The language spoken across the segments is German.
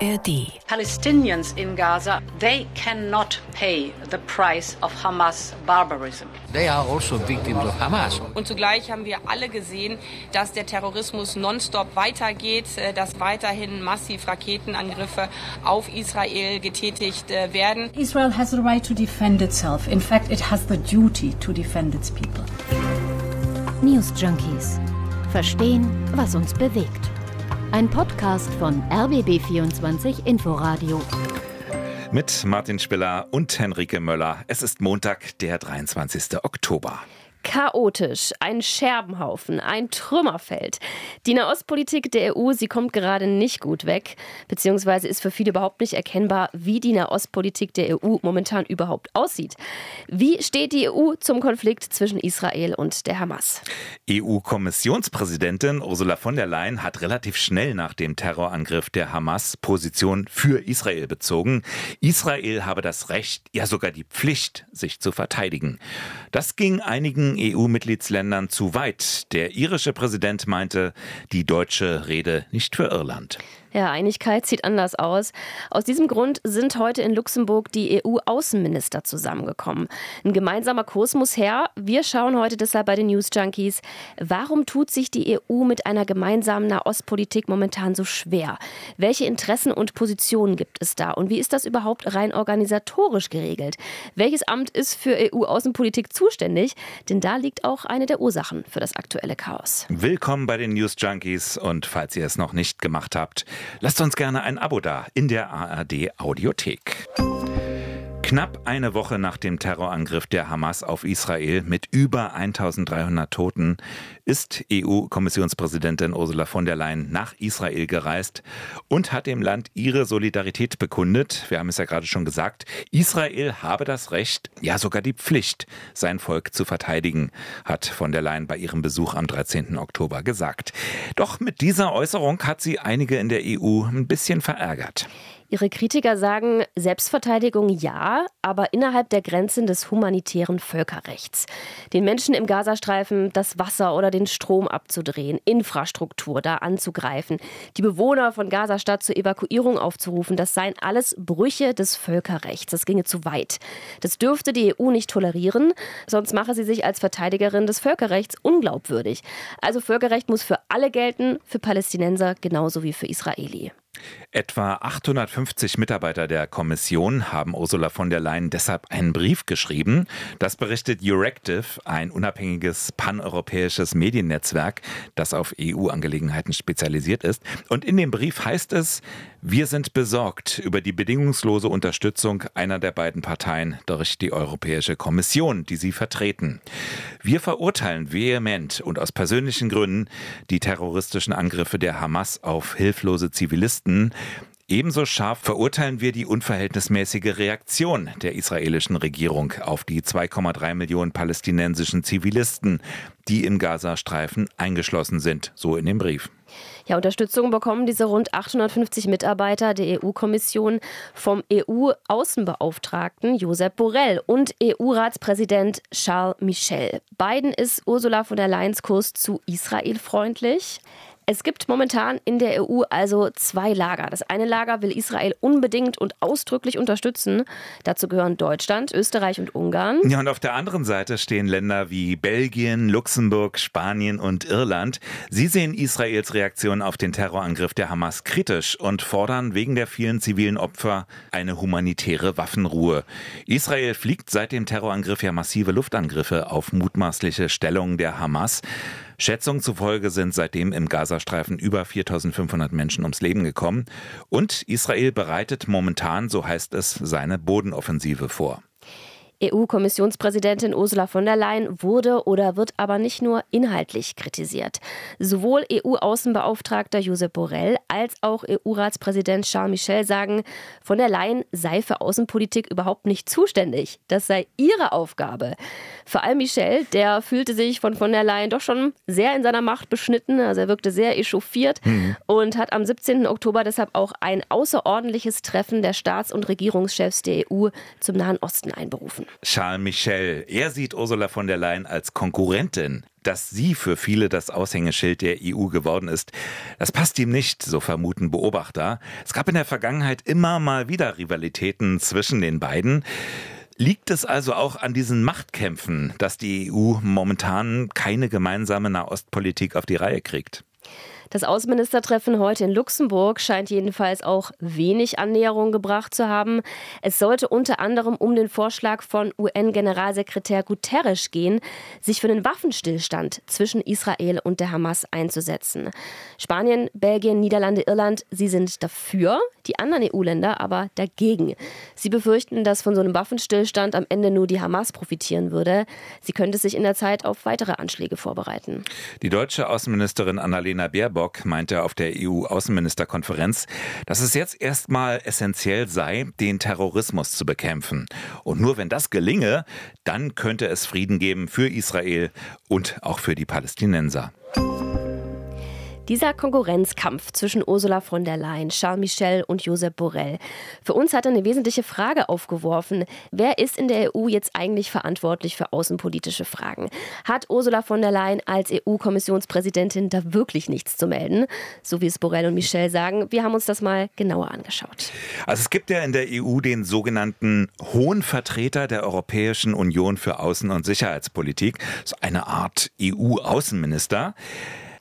ARD. Palestinians in Gaza, they cannot pay the price of Hamas barbarism. They are also victims of Hamas. Und zugleich haben wir alle gesehen, dass der Terrorismus nonstop weitergeht, äh, dass weiterhin massiv Raketenangriffe auf Israel getätigt äh, werden. Israel has the right to defend itself. In fact, it has the duty to defend its people. News Junkies. Verstehen, was uns bewegt. Ein Podcast von RBB24 Inforadio. Mit Martin Spiller und Henrike Möller. Es ist Montag, der 23. Oktober. Chaotisch, ein Scherbenhaufen, ein Trümmerfeld. Die Nahostpolitik der EU, sie kommt gerade nicht gut weg, beziehungsweise ist für viele überhaupt nicht erkennbar, wie die Nahostpolitik der EU momentan überhaupt aussieht. Wie steht die EU zum Konflikt zwischen Israel und der Hamas? EU-Kommissionspräsidentin Ursula von der Leyen hat relativ schnell nach dem Terrorangriff der Hamas Position für Israel bezogen. Israel habe das Recht, ja sogar die Pflicht, sich zu verteidigen. Das ging einigen EU-Mitgliedsländern zu weit. Der irische Präsident meinte, die deutsche Rede nicht für Irland. Ja, Einigkeit sieht anders aus. Aus diesem Grund sind heute in Luxemburg die EU-Außenminister zusammengekommen. Ein gemeinsamer Kurs muss her. Wir schauen heute deshalb bei den News Junkies. Warum tut sich die EU mit einer gemeinsamen Nahostpolitik momentan so schwer? Welche Interessen und Positionen gibt es da? Und wie ist das überhaupt rein organisatorisch geregelt? Welches Amt ist für EU-Außenpolitik zuständig? Denn da liegt auch eine der Ursachen für das aktuelle Chaos. Willkommen bei den News Junkies und falls ihr es noch nicht gemacht habt, Lasst uns gerne ein Abo da in der ARD Audiothek. Knapp eine Woche nach dem Terrorangriff der Hamas auf Israel mit über 1300 Toten ist EU-Kommissionspräsidentin Ursula von der Leyen nach Israel gereist und hat dem Land ihre Solidarität bekundet. Wir haben es ja gerade schon gesagt, Israel habe das Recht, ja sogar die Pflicht, sein Volk zu verteidigen, hat von der Leyen bei ihrem Besuch am 13. Oktober gesagt. Doch mit dieser Äußerung hat sie einige in der EU ein bisschen verärgert. Ihre Kritiker sagen, Selbstverteidigung ja, aber innerhalb der Grenzen des humanitären Völkerrechts. Den Menschen im Gazastreifen das Wasser oder den Strom abzudrehen, Infrastruktur da anzugreifen, die Bewohner von Gazastadt zur Evakuierung aufzurufen, das seien alles Brüche des Völkerrechts. Das ginge zu weit. Das dürfte die EU nicht tolerieren, sonst mache sie sich als Verteidigerin des Völkerrechts unglaubwürdig. Also Völkerrecht muss für alle gelten, für Palästinenser genauso wie für Israeli. Etwa 850 Mitarbeiter der Kommission haben Ursula von der Leyen deshalb einen Brief geschrieben. Das berichtet Euractiv, ein unabhängiges paneuropäisches Mediennetzwerk, das auf EU-Angelegenheiten spezialisiert ist. Und in dem Brief heißt es, wir sind besorgt über die bedingungslose Unterstützung einer der beiden Parteien durch die Europäische Kommission, die sie vertreten. Wir verurteilen vehement und aus persönlichen Gründen die terroristischen Angriffe der Hamas auf hilflose Zivilisten. Ebenso scharf verurteilen wir die unverhältnismäßige Reaktion der israelischen Regierung auf die 2,3 Millionen palästinensischen Zivilisten, die im Gazastreifen eingeschlossen sind, so in dem Brief. Ja, Unterstützung bekommen diese rund 850 Mitarbeiter der EU-Kommission vom EU-Außenbeauftragten Josep Borrell und EU-Ratspräsident Charles Michel. Beiden ist Ursula von der Leyens Kurs zu Israel freundlich. Es gibt momentan in der EU also zwei Lager. Das eine Lager will Israel unbedingt und ausdrücklich unterstützen. Dazu gehören Deutschland, Österreich und Ungarn. Ja, und auf der anderen Seite stehen Länder wie Belgien, Luxemburg, Spanien und Irland. Sie sehen Israels Reaktion auf den Terrorangriff der Hamas kritisch und fordern wegen der vielen zivilen Opfer eine humanitäre Waffenruhe. Israel fliegt seit dem Terrorangriff ja massive Luftangriffe auf mutmaßliche Stellungen der Hamas. Schätzungen zufolge sind seitdem im Gazastreifen über 4500 Menschen ums Leben gekommen. Und Israel bereitet momentan, so heißt es, seine Bodenoffensive vor. EU-Kommissionspräsidentin Ursula von der Leyen wurde oder wird aber nicht nur inhaltlich kritisiert. Sowohl EU-Außenbeauftragter Josep Borrell als auch EU-Ratspräsident Charles Michel sagen, von der Leyen sei für Außenpolitik überhaupt nicht zuständig. Das sei ihre Aufgabe. Vor allem Michel, der fühlte sich von von der Leyen doch schon sehr in seiner Macht beschnitten. Also er wirkte sehr echauffiert mhm. und hat am 17. Oktober deshalb auch ein außerordentliches Treffen der Staats- und Regierungschefs der EU zum Nahen Osten einberufen. Charles Michel. Er sieht Ursula von der Leyen als Konkurrentin. Dass sie für viele das Aushängeschild der EU geworden ist, das passt ihm nicht, so vermuten Beobachter. Es gab in der Vergangenheit immer mal wieder Rivalitäten zwischen den beiden. Liegt es also auch an diesen Machtkämpfen, dass die EU momentan keine gemeinsame Nahostpolitik auf die Reihe kriegt? Das Außenministertreffen heute in Luxemburg scheint jedenfalls auch wenig Annäherung gebracht zu haben. Es sollte unter anderem um den Vorschlag von UN-Generalsekretär Guterres gehen, sich für einen Waffenstillstand zwischen Israel und der Hamas einzusetzen. Spanien, Belgien, Niederlande, Irland, sie sind dafür, die anderen EU-Länder aber dagegen. Sie befürchten, dass von so einem Waffenstillstand am Ende nur die Hamas profitieren würde. Sie könnte sich in der Zeit auf weitere Anschläge vorbereiten. Die deutsche Außenministerin Annalena Baerbock Baerbock meinte auf der EU-Außenministerkonferenz, dass es jetzt erstmal essentiell sei, den Terrorismus zu bekämpfen. Und nur wenn das gelinge, dann könnte es Frieden geben für Israel und auch für die Palästinenser. Dieser Konkurrenzkampf zwischen Ursula von der Leyen, Charles Michel und Josep Borrell. Für uns hat er eine wesentliche Frage aufgeworfen. Wer ist in der EU jetzt eigentlich verantwortlich für außenpolitische Fragen? Hat Ursula von der Leyen als EU-Kommissionspräsidentin da wirklich nichts zu melden? So wie es Borrell und Michel sagen. Wir haben uns das mal genauer angeschaut. Also es gibt ja in der EU den sogenannten Hohen Vertreter der Europäischen Union für Außen- und Sicherheitspolitik. So eine Art EU-Außenminister.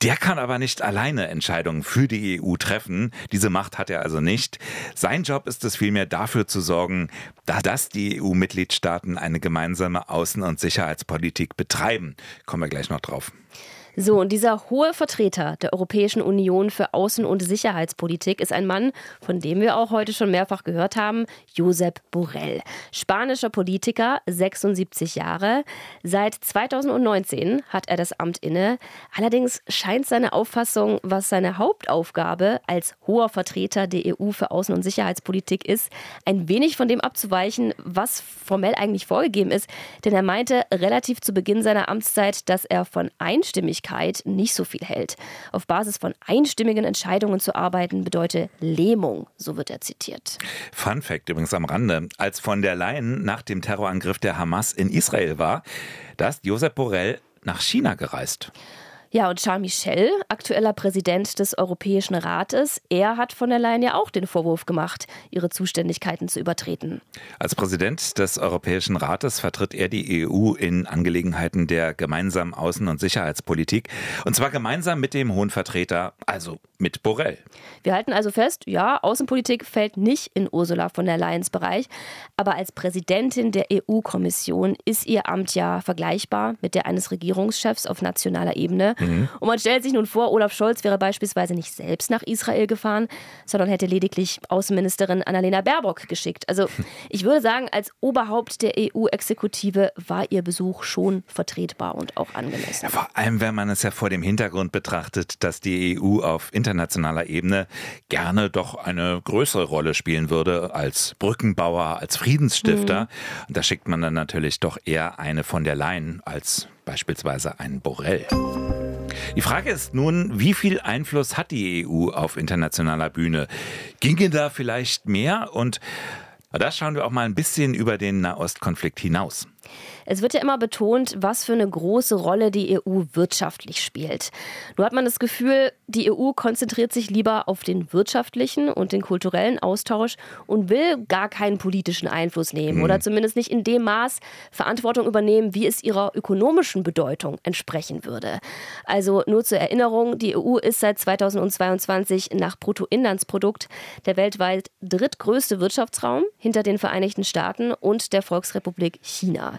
Der kann aber nicht alleine Entscheidungen für die EU treffen. Diese Macht hat er also nicht. Sein Job ist es vielmehr dafür zu sorgen, dass die EU-Mitgliedstaaten eine gemeinsame Außen- und Sicherheitspolitik betreiben. Kommen wir gleich noch drauf. So, und dieser hohe Vertreter der Europäischen Union für Außen- und Sicherheitspolitik ist ein Mann, von dem wir auch heute schon mehrfach gehört haben, Josep Borrell. Spanischer Politiker, 76 Jahre. Seit 2019 hat er das Amt inne. Allerdings scheint seine Auffassung, was seine Hauptaufgabe als hoher Vertreter der EU für Außen- und Sicherheitspolitik ist, ein wenig von dem abzuweichen, was formell eigentlich vorgegeben ist. Denn er meinte relativ zu Beginn seiner Amtszeit, dass er von Einstimmigkeit Öffentlichkeit nicht so viel hält. Auf Basis von einstimmigen Entscheidungen zu arbeiten bedeutet Lähmung, so wird er zitiert. Fun Fact übrigens am Rande. Als von der Leyen nach dem Terrorangriff der Hamas in Israel war, da ist Josep Borrell nach China gereist. Ja, und Charles Michel, aktueller Präsident des Europäischen Rates, er hat von der Leyen ja auch den Vorwurf gemacht, ihre Zuständigkeiten zu übertreten. Als Präsident des Europäischen Rates vertritt er die EU in Angelegenheiten der gemeinsamen Außen- und Sicherheitspolitik. Und zwar gemeinsam mit dem Hohen Vertreter, also mit Borrell. Wir halten also fest, ja, Außenpolitik fällt nicht in Ursula von der Leyens Bereich. Aber als Präsidentin der EU-Kommission ist ihr Amt ja vergleichbar mit der eines Regierungschefs auf nationaler Ebene. Mhm. Und man stellt sich nun vor, Olaf Scholz wäre beispielsweise nicht selbst nach Israel gefahren, sondern hätte lediglich Außenministerin Annalena Baerbock geschickt. Also ich würde sagen, als Oberhaupt der EU-Exekutive war ihr Besuch schon vertretbar und auch angemessen. Ja, vor allem, wenn man es ja vor dem Hintergrund betrachtet, dass die EU auf internationaler Ebene gerne doch eine größere Rolle spielen würde als Brückenbauer, als Friedensstifter. Mhm. Und da schickt man dann natürlich doch eher eine von der Leyen als beispielsweise einen Borrell. Die Frage ist nun, wie viel Einfluss hat die EU auf internationaler Bühne? Ginge da vielleicht mehr? Und da schauen wir auch mal ein bisschen über den Nahostkonflikt hinaus. Es wird ja immer betont, was für eine große Rolle die EU wirtschaftlich spielt. Nur hat man das Gefühl, die EU konzentriert sich lieber auf den wirtschaftlichen und den kulturellen Austausch und will gar keinen politischen Einfluss nehmen mhm. oder zumindest nicht in dem Maß Verantwortung übernehmen, wie es ihrer ökonomischen Bedeutung entsprechen würde. Also nur zur Erinnerung, die EU ist seit 2022 nach Bruttoinlandsprodukt der weltweit drittgrößte Wirtschaftsraum hinter den Vereinigten Staaten und der Volksrepublik China.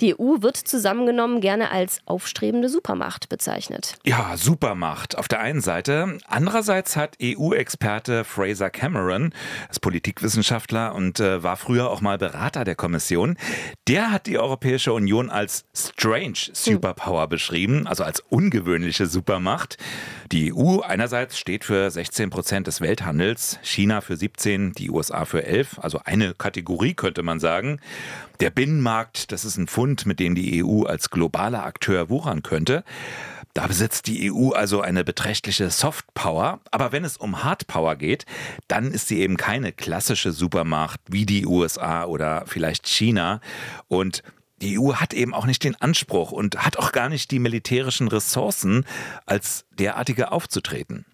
Die EU wird zusammengenommen gerne als aufstrebende Supermacht bezeichnet. Ja, Supermacht auf der einen Seite. Andererseits hat EU-Experte Fraser Cameron, ist Politikwissenschaftler und äh, war früher auch mal Berater der Kommission, der hat die Europäische Union als strange Superpower hm. beschrieben, also als ungewöhnliche Supermacht. Die EU einerseits steht für 16 Prozent des Welthandels, China für 17, die USA für 11, also eine Kategorie könnte man sagen. Der Binnenmarkt, das ist ein Fund, mit dem die EU als globaler Akteur wuchern könnte. Da besitzt die EU also eine beträchtliche Softpower. Aber wenn es um Hardpower geht, dann ist sie eben keine klassische Supermacht wie die USA oder vielleicht China. Und die EU hat eben auch nicht den Anspruch und hat auch gar nicht die militärischen Ressourcen, als derartige aufzutreten.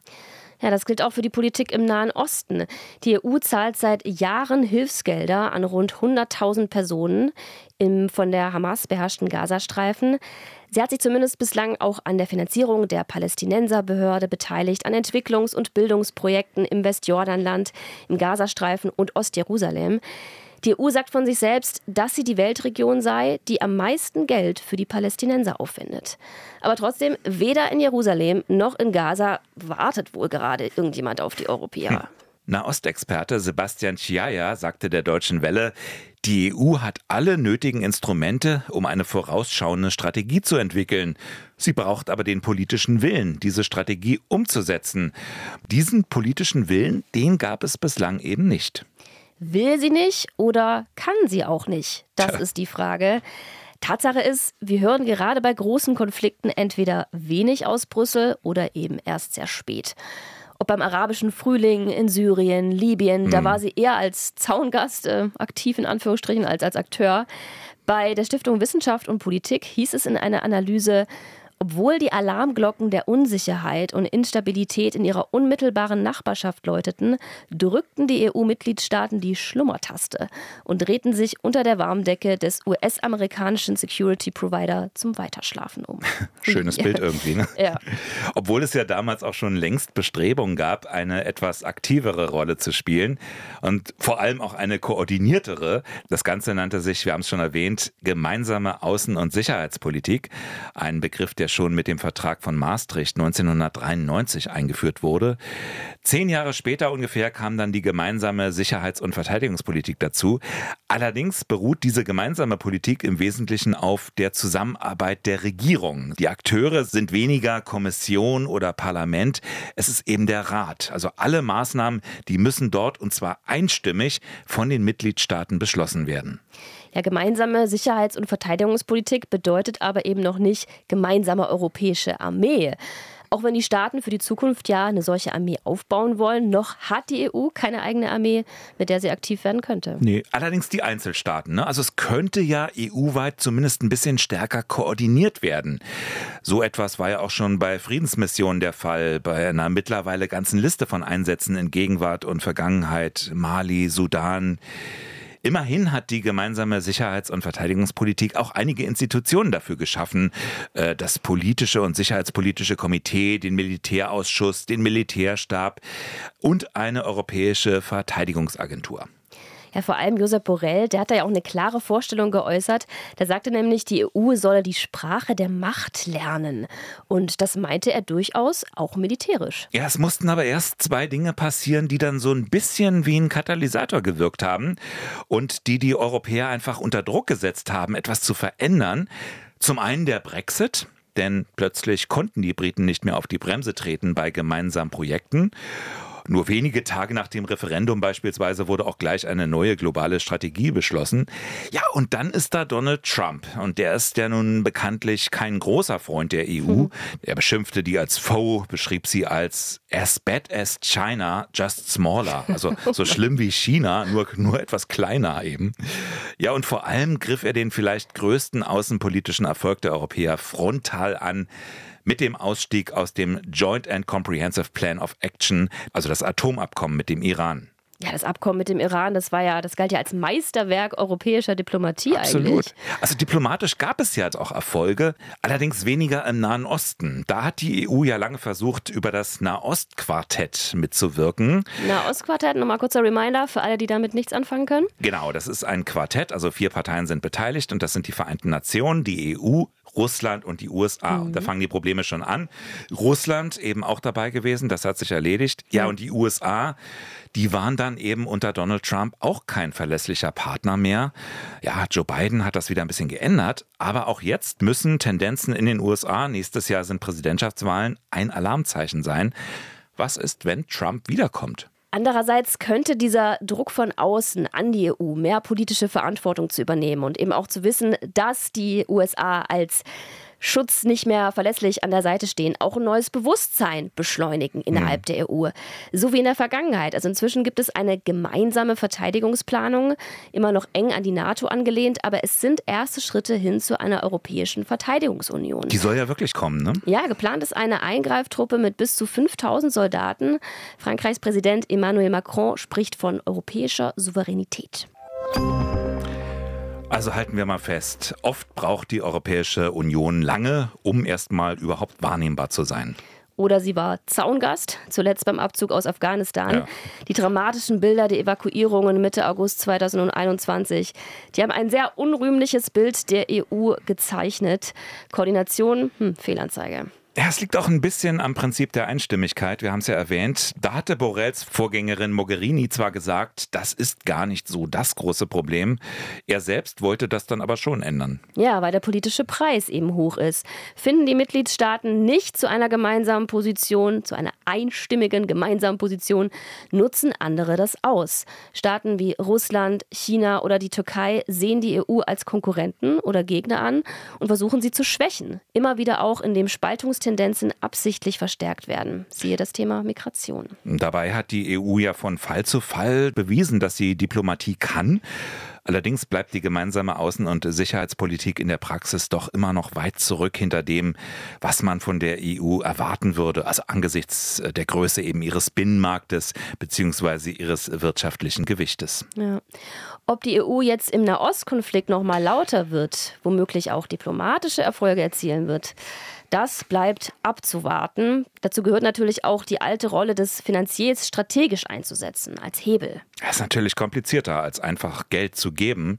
Ja, das gilt auch für die Politik im Nahen Osten. Die EU zahlt seit Jahren Hilfsgelder an rund 100.000 Personen im von der Hamas beherrschten Gazastreifen. Sie hat sich zumindest bislang auch an der Finanzierung der Palästinenserbehörde beteiligt, an Entwicklungs- und Bildungsprojekten im Westjordanland, im Gazastreifen und Ostjerusalem. Die EU sagt von sich selbst, dass sie die Weltregion sei, die am meisten Geld für die Palästinenser aufwendet. Aber trotzdem, weder in Jerusalem noch in Gaza wartet wohl gerade irgendjemand auf die Europäer. Hm. Nahostexperte Sebastian Chiaya sagte der Deutschen Welle, die EU hat alle nötigen Instrumente, um eine vorausschauende Strategie zu entwickeln. Sie braucht aber den politischen Willen, diese Strategie umzusetzen. Diesen politischen Willen, den gab es bislang eben nicht. Will sie nicht oder kann sie auch nicht? Das Tja. ist die Frage. Tatsache ist, wir hören gerade bei großen Konflikten entweder wenig aus Brüssel oder eben erst sehr spät. Ob beim arabischen Frühling in Syrien, Libyen, hm. da war sie eher als Zaungast äh, aktiv in Anführungsstrichen als als Akteur. Bei der Stiftung Wissenschaft und Politik hieß es in einer Analyse, obwohl die Alarmglocken der Unsicherheit und Instabilität in ihrer unmittelbaren Nachbarschaft läuteten, drückten die EU-Mitgliedstaaten die Schlummertaste und drehten sich unter der Warmdecke des US-amerikanischen Security Provider zum Weiterschlafen um. Schönes Bild irgendwie, ne? Ja. Obwohl es ja damals auch schon längst Bestrebungen gab, eine etwas aktivere Rolle zu spielen und vor allem auch eine koordiniertere. Das Ganze nannte sich, wir haben es schon erwähnt, gemeinsame Außen- und Sicherheitspolitik. Ein Begriff, der der schon mit dem Vertrag von Maastricht 1993 eingeführt wurde. Zehn Jahre später ungefähr kam dann die gemeinsame Sicherheits- und Verteidigungspolitik dazu. Allerdings beruht diese gemeinsame Politik im Wesentlichen auf der Zusammenarbeit der Regierung. Die Akteure sind weniger Kommission oder Parlament, es ist eben der Rat. Also alle Maßnahmen, die müssen dort und zwar einstimmig von den Mitgliedstaaten beschlossen werden. Ja, gemeinsame Sicherheits- und Verteidigungspolitik bedeutet aber eben noch nicht gemeinsame europäische Armee. Auch wenn die Staaten für die Zukunft ja eine solche Armee aufbauen wollen, noch hat die EU keine eigene Armee, mit der sie aktiv werden könnte. Nee, allerdings die Einzelstaaten. Ne? Also es könnte ja EU-weit zumindest ein bisschen stärker koordiniert werden. So etwas war ja auch schon bei Friedensmissionen der Fall, bei einer mittlerweile ganzen Liste von Einsätzen in Gegenwart und Vergangenheit, Mali, Sudan. Immerhin hat die gemeinsame Sicherheits- und Verteidigungspolitik auch einige Institutionen dafür geschaffen. Äh, das politische und sicherheitspolitische Komitee, den Militärausschuss, den Militärstab und eine europäische Verteidigungsagentur. Ja, vor allem Josep Borrell, der hat da ja auch eine klare Vorstellung geäußert. Der sagte nämlich, die EU solle die Sprache der Macht lernen. Und das meinte er durchaus auch militärisch. Ja, es mussten aber erst zwei Dinge passieren, die dann so ein bisschen wie ein Katalysator gewirkt haben und die die Europäer einfach unter Druck gesetzt haben, etwas zu verändern. Zum einen der Brexit, denn plötzlich konnten die Briten nicht mehr auf die Bremse treten bei gemeinsamen Projekten. Nur wenige Tage nach dem Referendum beispielsweise wurde auch gleich eine neue globale Strategie beschlossen. Ja, und dann ist da Donald Trump. Und der ist ja nun bekanntlich kein großer Freund der EU. Mhm. Er beschimpfte die als Foe, beschrieb sie als as bad as China, just smaller. Also so schlimm wie China, nur, nur etwas kleiner eben. Ja, und vor allem griff er den vielleicht größten außenpolitischen Erfolg der Europäer frontal an mit dem Ausstieg aus dem Joint and Comprehensive Plan of Action, also das Atomabkommen mit dem Iran. Ja, das Abkommen mit dem Iran, das war ja, das galt ja als Meisterwerk europäischer Diplomatie Absolut. eigentlich. Also diplomatisch gab es ja jetzt auch Erfolge, allerdings weniger im Nahen Osten. Da hat die EU ja lange versucht, über das Nahostquartett mitzuwirken. Nahostquartett, nochmal kurzer Reminder für alle, die damit nichts anfangen können. Genau, das ist ein Quartett, also vier Parteien sind beteiligt und das sind die Vereinten Nationen, die EU, Russland und die USA. Mhm. Und da fangen die Probleme schon an. Russland eben auch dabei gewesen, das hat sich erledigt. Ja, mhm. und die USA, die waren dann eben unter Donald Trump auch kein verlässlicher Partner mehr. Ja, Joe Biden hat das wieder ein bisschen geändert, aber auch jetzt müssen Tendenzen in den USA, nächstes Jahr sind Präsidentschaftswahlen, ein Alarmzeichen sein. Was ist, wenn Trump wiederkommt? Andererseits könnte dieser Druck von außen an die EU, mehr politische Verantwortung zu übernehmen und eben auch zu wissen, dass die USA als Schutz nicht mehr verlässlich an der Seite stehen, auch ein neues Bewusstsein beschleunigen innerhalb mhm. der EU. So wie in der Vergangenheit. Also inzwischen gibt es eine gemeinsame Verteidigungsplanung, immer noch eng an die NATO angelehnt, aber es sind erste Schritte hin zu einer europäischen Verteidigungsunion. Die soll ja wirklich kommen, ne? Ja, geplant ist eine Eingreiftruppe mit bis zu 5000 Soldaten. Frankreichs Präsident Emmanuel Macron spricht von europäischer Souveränität. Also halten wir mal fest, oft braucht die Europäische Union lange, um erstmal überhaupt wahrnehmbar zu sein. Oder sie war Zaungast, zuletzt beim Abzug aus Afghanistan. Ja. Die dramatischen Bilder der Evakuierungen Mitte August 2021, die haben ein sehr unrühmliches Bild der EU gezeichnet. Koordination, hm, Fehlanzeige. Ja, es liegt auch ein bisschen am Prinzip der Einstimmigkeit. Wir haben es ja erwähnt. Da hatte Borrells Vorgängerin Mogherini zwar gesagt, das ist gar nicht so das große Problem. Er selbst wollte das dann aber schon ändern. Ja, weil der politische Preis eben hoch ist. Finden die Mitgliedstaaten nicht zu einer gemeinsamen Position, zu einer einstimmigen gemeinsamen Position, nutzen andere das aus. Staaten wie Russland, China oder die Türkei sehen die EU als Konkurrenten oder Gegner an und versuchen sie zu schwächen. Immer wieder auch in dem Spaltungstendenz Tendenzen absichtlich verstärkt werden. Siehe das Thema Migration. Dabei hat die EU ja von Fall zu Fall bewiesen, dass sie Diplomatie kann. Allerdings bleibt die gemeinsame Außen- und Sicherheitspolitik in der Praxis doch immer noch weit zurück hinter dem, was man von der EU erwarten würde, also angesichts der Größe eben ihres Binnenmarktes bzw. ihres wirtschaftlichen Gewichtes. Ja. Ob die EU jetzt im Nahostkonflikt noch mal lauter wird, womöglich auch diplomatische Erfolge erzielen wird, das bleibt abzuwarten. Dazu gehört natürlich auch die alte Rolle des Finanziers strategisch einzusetzen, als Hebel. Das ist natürlich komplizierter, als einfach Geld zu geben.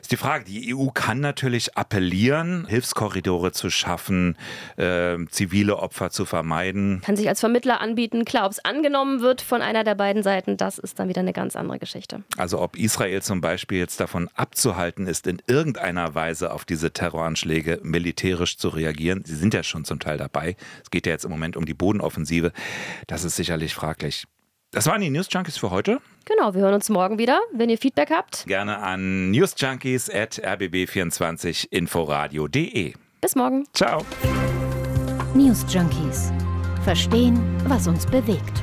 Ist die Frage, die EU kann natürlich appellieren, Hilfskorridore zu schaffen, äh, zivile Opfer zu vermeiden. Kann sich als Vermittler anbieten. Klar, ob es angenommen wird von einer der beiden Seiten, das ist dann wieder eine ganz andere Geschichte. Also ob Israel zum Beispiel jetzt davon abzuhalten ist, in irgendeiner Weise auf diese Terroranschläge militärisch zu reagieren. Sie sind ja schon zum Teil dabei. Es geht ja jetzt im Moment um die Bodenoffensive. Das ist sicherlich fraglich. Das waren die News Junkies für heute. Genau, wir hören uns morgen wieder. Wenn ihr Feedback habt, gerne an newsjunkies.rbb24inforadio.de. Bis morgen. Ciao. News Junkies. Verstehen, was uns bewegt.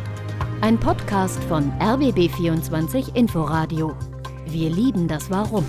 Ein Podcast von RBB24 Inforadio. Wir lieben das Warum.